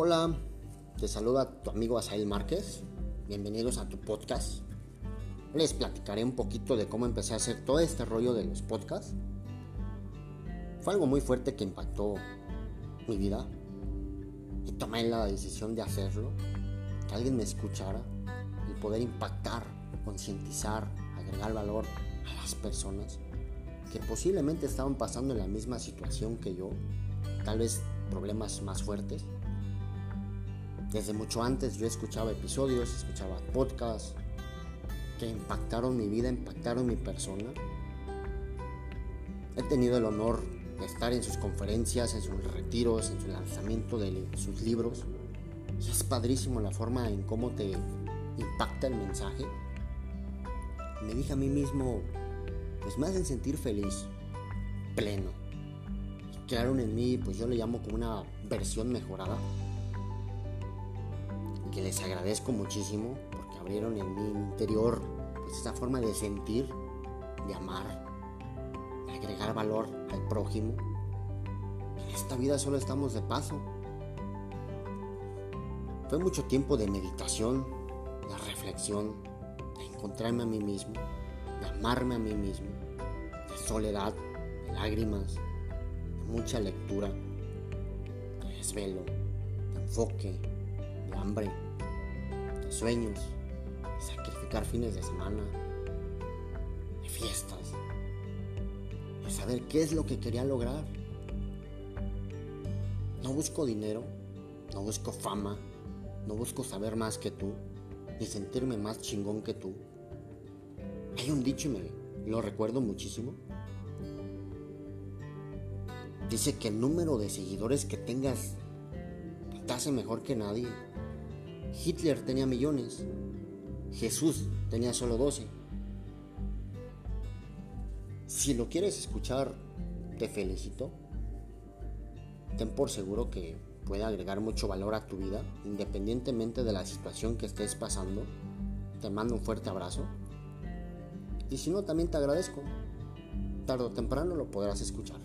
Hola, te saluda tu amigo Asael Márquez. Bienvenidos a tu podcast. Les platicaré un poquito de cómo empecé a hacer todo este rollo de los podcasts. Fue algo muy fuerte que impactó mi vida y tomé la decisión de hacerlo, que alguien me escuchara y poder impactar, concientizar, agregar valor a las personas que posiblemente estaban pasando en la misma situación que yo, tal vez problemas más fuertes. Desde mucho antes yo escuchaba episodios, escuchaba podcasts que impactaron mi vida, impactaron mi persona. He tenido el honor de estar en sus conferencias, en sus retiros, en su lanzamiento de sus libros. Y es padrísimo la forma en cómo te impacta el mensaje. Me dije a mí mismo, pues me hacen sentir feliz, pleno. Crearon en mí, pues yo le llamo como una versión mejorada, que les agradezco muchísimo porque abrieron en mi interior pues esa forma de sentir, de amar, de agregar valor al prójimo. En esta vida solo estamos de paso. Fue mucho tiempo de meditación, de reflexión, de encontrarme a mí mismo de amarme a mí mismo, de soledad, de lágrimas, de mucha lectura, de desvelo, de enfoque, de hambre, sueños, sacrificar fines de semana, de fiestas, de saber qué es lo que quería lograr. No busco dinero, no busco fama, no busco saber más que tú, ni sentirme más chingón que tú. Hay un dicho y me lo recuerdo muchísimo. Dice que el número de seguidores que tengas te hace mejor que nadie. Hitler tenía millones. Jesús tenía solo 12. Si lo quieres escuchar, te felicito. Ten por seguro que puede agregar mucho valor a tu vida, independientemente de la situación que estés pasando. Te mando un fuerte abrazo. Y si no, también te agradezco. Tarde o temprano lo podrás escuchar.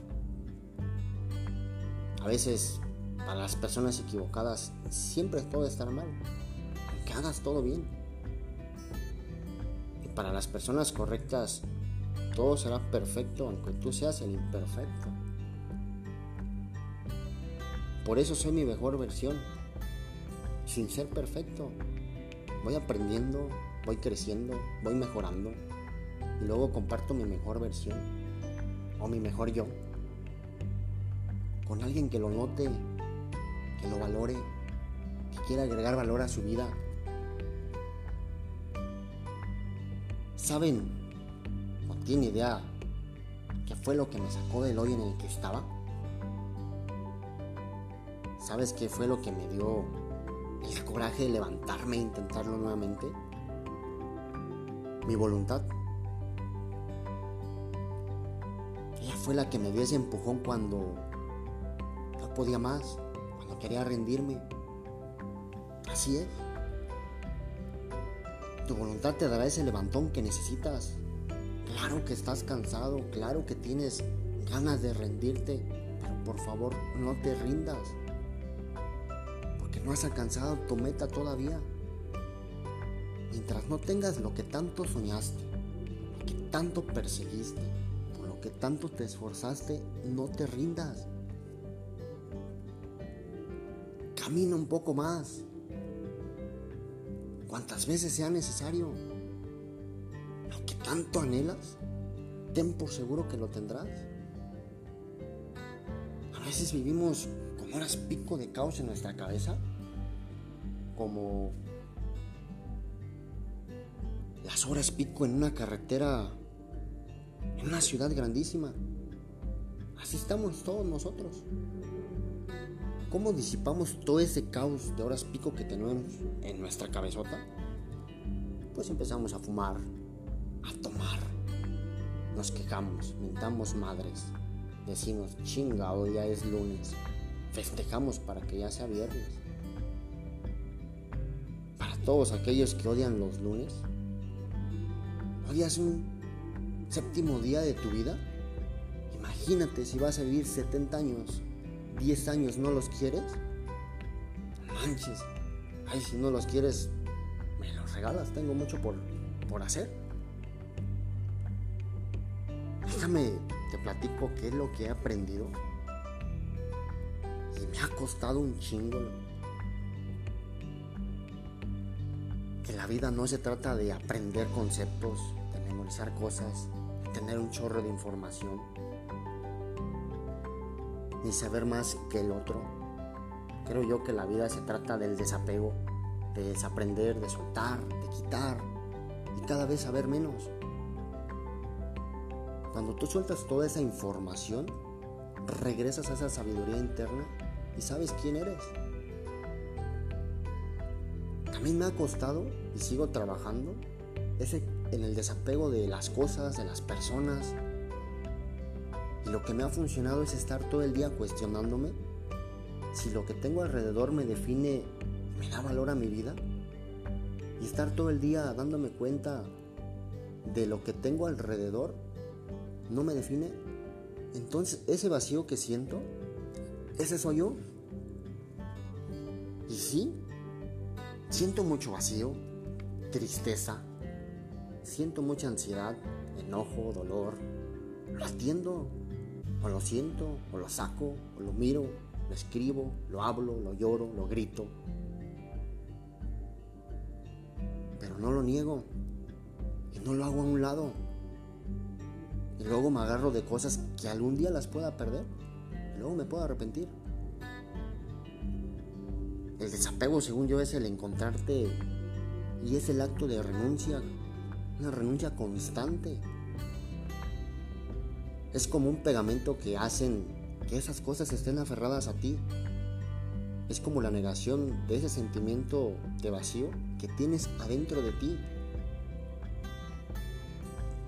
A veces, para las personas equivocadas, siempre todo estará mal. Aunque hagas todo bien. Y para las personas correctas, todo será perfecto, aunque tú seas el imperfecto. Por eso soy mi mejor versión. Sin ser perfecto. Voy aprendiendo, voy creciendo, voy mejorando y luego comparto mi mejor versión o mi mejor yo con alguien que lo note, que lo valore, que quiera agregar valor a su vida. ¿Saben o tienen idea qué fue lo que me sacó del hoyo en el que estaba? ¿Sabes qué fue lo que me dio el coraje de levantarme e intentarlo nuevamente? Mi voluntad. Ella fue la que me dio ese empujón cuando no podía más, quería rendirme. Así es. Tu voluntad te dará ese levantón que necesitas. Claro que estás cansado, claro que tienes ganas de rendirte, pero por favor no te rindas. Porque no has alcanzado tu meta todavía. Mientras no tengas lo que tanto soñaste, lo que tanto perseguiste, que tanto te esforzaste, no te rindas. Camina un poco más. Cuantas veces sea necesario. Lo que tanto anhelas, ten por seguro que lo tendrás. A veces vivimos con horas pico de caos en nuestra cabeza, como las horas pico en una carretera en una ciudad grandísima. Así estamos todos nosotros. ¿Cómo disipamos todo ese caos de horas pico que tenemos en nuestra cabezota? Pues empezamos a fumar, a tomar. Nos quejamos, mentamos madres. Decimos, chinga, hoy ya es lunes. Festejamos para que ya sea viernes. Para todos aquellos que odian los lunes, es un séptimo día de tu vida? Imagínate si vas a vivir 70 años, 10 años no los quieres. manches. Ay, si no los quieres, me los regalas. Tengo mucho por, por hacer. Déjame, te platico qué es lo que he aprendido. Y me ha costado un chingo. Que la vida no se trata de aprender conceptos, de memorizar cosas, de tener un chorro de información, ni saber más que el otro. Creo yo que la vida se trata del desapego, de desaprender, de soltar, de quitar y cada vez saber menos. Cuando tú sueltas toda esa información, regresas a esa sabiduría interna y sabes quién eres. Mí me ha costado y sigo trabajando ese, en el desapego de las cosas, de las personas. Y lo que me ha funcionado es estar todo el día cuestionándome si lo que tengo alrededor me define, me da valor a mi vida. Y estar todo el día dándome cuenta de lo que tengo alrededor no me define, entonces ese vacío que siento, ese soy yo. Y sí, siento mucho vacío, tristeza, siento mucha ansiedad, enojo, dolor. Lo atiendo, o lo siento, o lo saco, o lo miro, lo escribo, lo hablo, lo lloro, lo grito. Pero no lo niego y no lo hago a un lado y luego me agarro de cosas que algún día las pueda perder y luego me puedo arrepentir. El desapego, según yo, es el encontrarte y es el acto de renuncia, una renuncia constante. Es como un pegamento que hacen que esas cosas estén aferradas a ti. Es como la negación de ese sentimiento de vacío que tienes adentro de ti.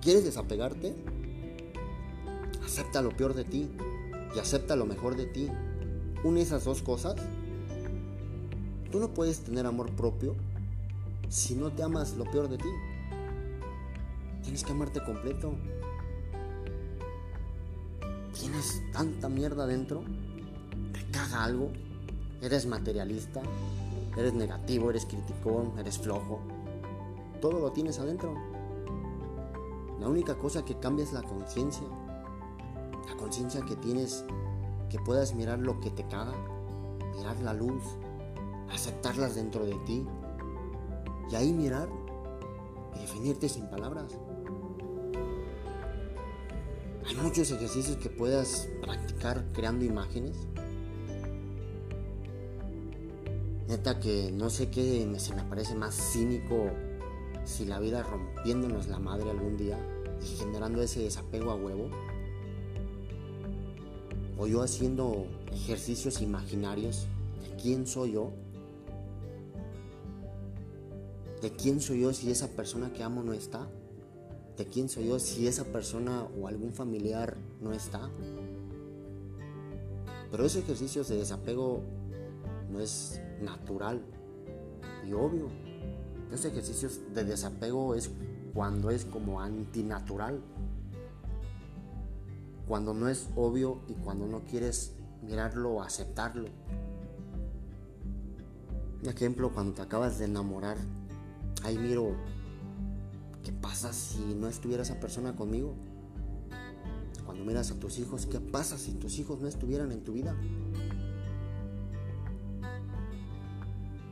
¿Quieres desapegarte? Acepta lo peor de ti y acepta lo mejor de ti. Une esas dos cosas. Tú no puedes tener amor propio si no te amas lo peor de ti. Tienes que amarte completo. Tanta mierda dentro. Te caga algo. Eres materialista. Eres negativo, eres criticón, eres flojo. Todo lo tienes adentro. La única cosa que cambia es la conciencia la conciencia que tienes, que puedas mirar lo que te caga, mirar la luz, aceptarlas dentro de ti y ahí mirar y definirte sin palabras. Hay muchos ejercicios que puedas practicar creando imágenes. Neta que no sé qué se me parece más cínico si la vida rompiéndonos la madre algún día y generando ese desapego a huevo. O yo haciendo ejercicios imaginarios de quién soy yo, de quién soy yo si esa persona que amo no está, de quién soy yo si esa persona o algún familiar no está. Pero ese ejercicio de desapego no es natural y obvio. Ese ejercicio de desapego es cuando es como antinatural cuando no es obvio y cuando no quieres mirarlo o aceptarlo. Un ejemplo, cuando te acabas de enamorar, ahí miro, ¿qué pasa si no estuviera esa persona conmigo? Cuando miras a tus hijos, ¿qué pasa si tus hijos no estuvieran en tu vida?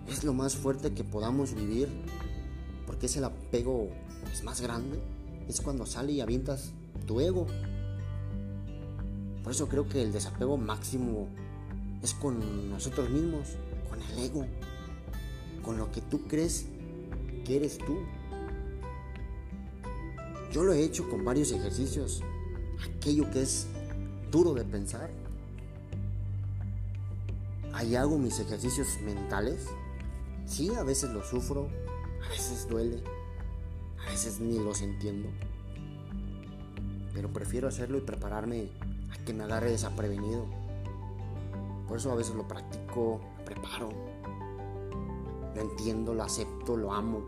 Es lo más fuerte que podamos vivir, porque es el apego es más grande, es cuando sale y avientas tu ego por eso creo que el desapego máximo es con nosotros mismos, con el ego, con lo que tú crees que eres tú. Yo lo he hecho con varios ejercicios, aquello que es duro de pensar. Ahí hago mis ejercicios mentales. Sí, a veces lo sufro, a veces duele, a veces ni los entiendo. Pero prefiero hacerlo y prepararme que me agarre desaprevenido. Por eso a veces lo practico, lo preparo, lo entiendo, lo acepto, lo amo,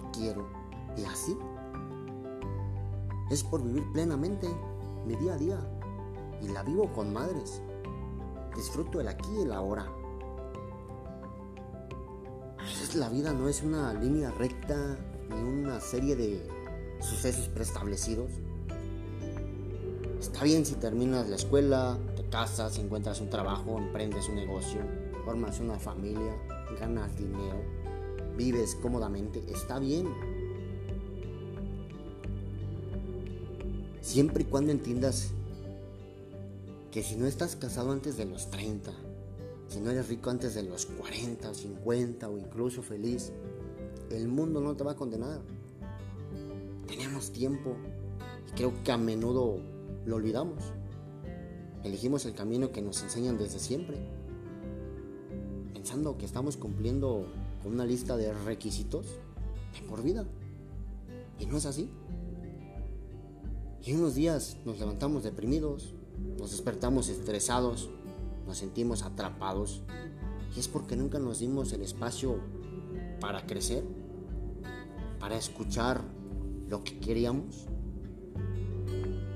lo quiero. Y así es por vivir plenamente mi día a día. Y la vivo con madres. Disfruto el aquí y el ahora. la vida no es una línea recta ni una serie de sucesos preestablecidos. Está bien si terminas la escuela, te casas, encuentras un trabajo, emprendes un negocio, formas una familia, ganas dinero, vives cómodamente, está bien. Siempre y cuando entiendas que si no estás casado antes de los 30, si no eres rico antes de los 40, 50 o incluso feliz, el mundo no te va a condenar. Tenemos tiempo y creo que a menudo lo olvidamos. Elegimos el camino que nos enseñan desde siempre, pensando que estamos cumpliendo con una lista de requisitos de por vida. Y no es así. Y unos días nos levantamos deprimidos, nos despertamos estresados, nos sentimos atrapados. Y es porque nunca nos dimos el espacio para crecer, para escuchar lo que queríamos.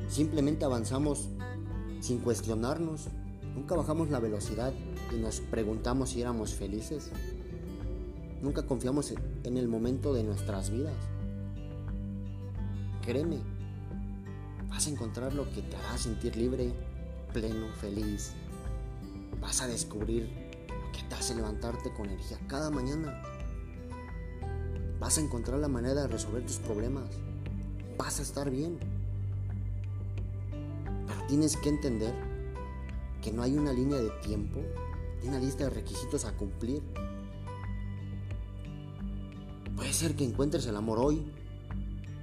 Simplemente avanzamos sin cuestionarnos. Nunca bajamos la velocidad y nos preguntamos si éramos felices. Nunca confiamos en el momento de nuestras vidas. Créeme, vas a encontrar lo que te hará sentir libre, pleno, feliz. Vas a descubrir lo que te hace levantarte con energía cada mañana. Vas a encontrar la manera de resolver tus problemas. Vas a estar bien. Pero tienes que entender que no hay una línea de tiempo, una lista de requisitos a cumplir. Puede ser que encuentres el amor hoy,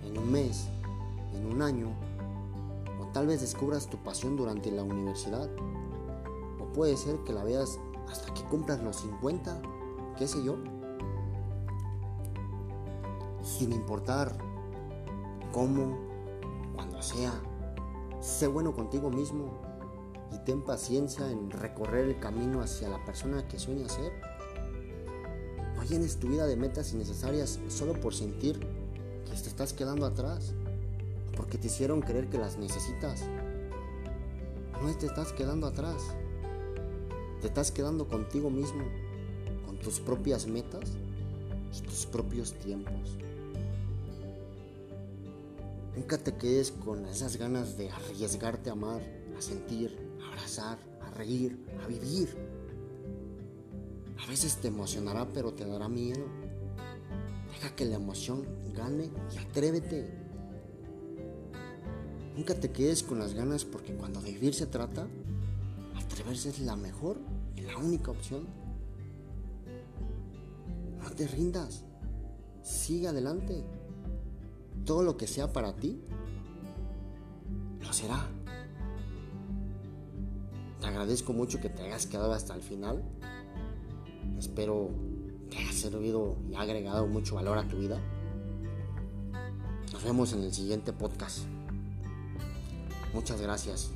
en un mes, en un año, tal vez descubras tu pasión durante la universidad, o puede ser que la veas hasta que cumplas los 50, qué sé yo. Sin importar cómo, cuando sea, sé bueno contigo mismo y ten paciencia en recorrer el camino hacia la persona que sueñas ser. No llenes tu vida de metas innecesarias solo por sentir que te estás quedando atrás, porque te hicieron creer que las necesitas. No te estás quedando atrás, te estás quedando contigo mismo, con tus propias metas tus propios tiempos. Nunca te quedes con esas ganas de arriesgarte a amar, a sentir, a abrazar, a reír, a vivir. A veces te emocionará, pero te dará miedo. Deja que la emoción gane y atrévete. Nunca te quedes con las ganas porque cuando de vivir se trata, atreverse es la mejor y la única opción. No te rindas. Sigue adelante. Todo lo que sea para ti, lo será. Te agradezco mucho que te hayas quedado hasta el final. Espero te haya servido y agregado mucho valor a tu vida. Nos vemos en el siguiente podcast. Muchas gracias.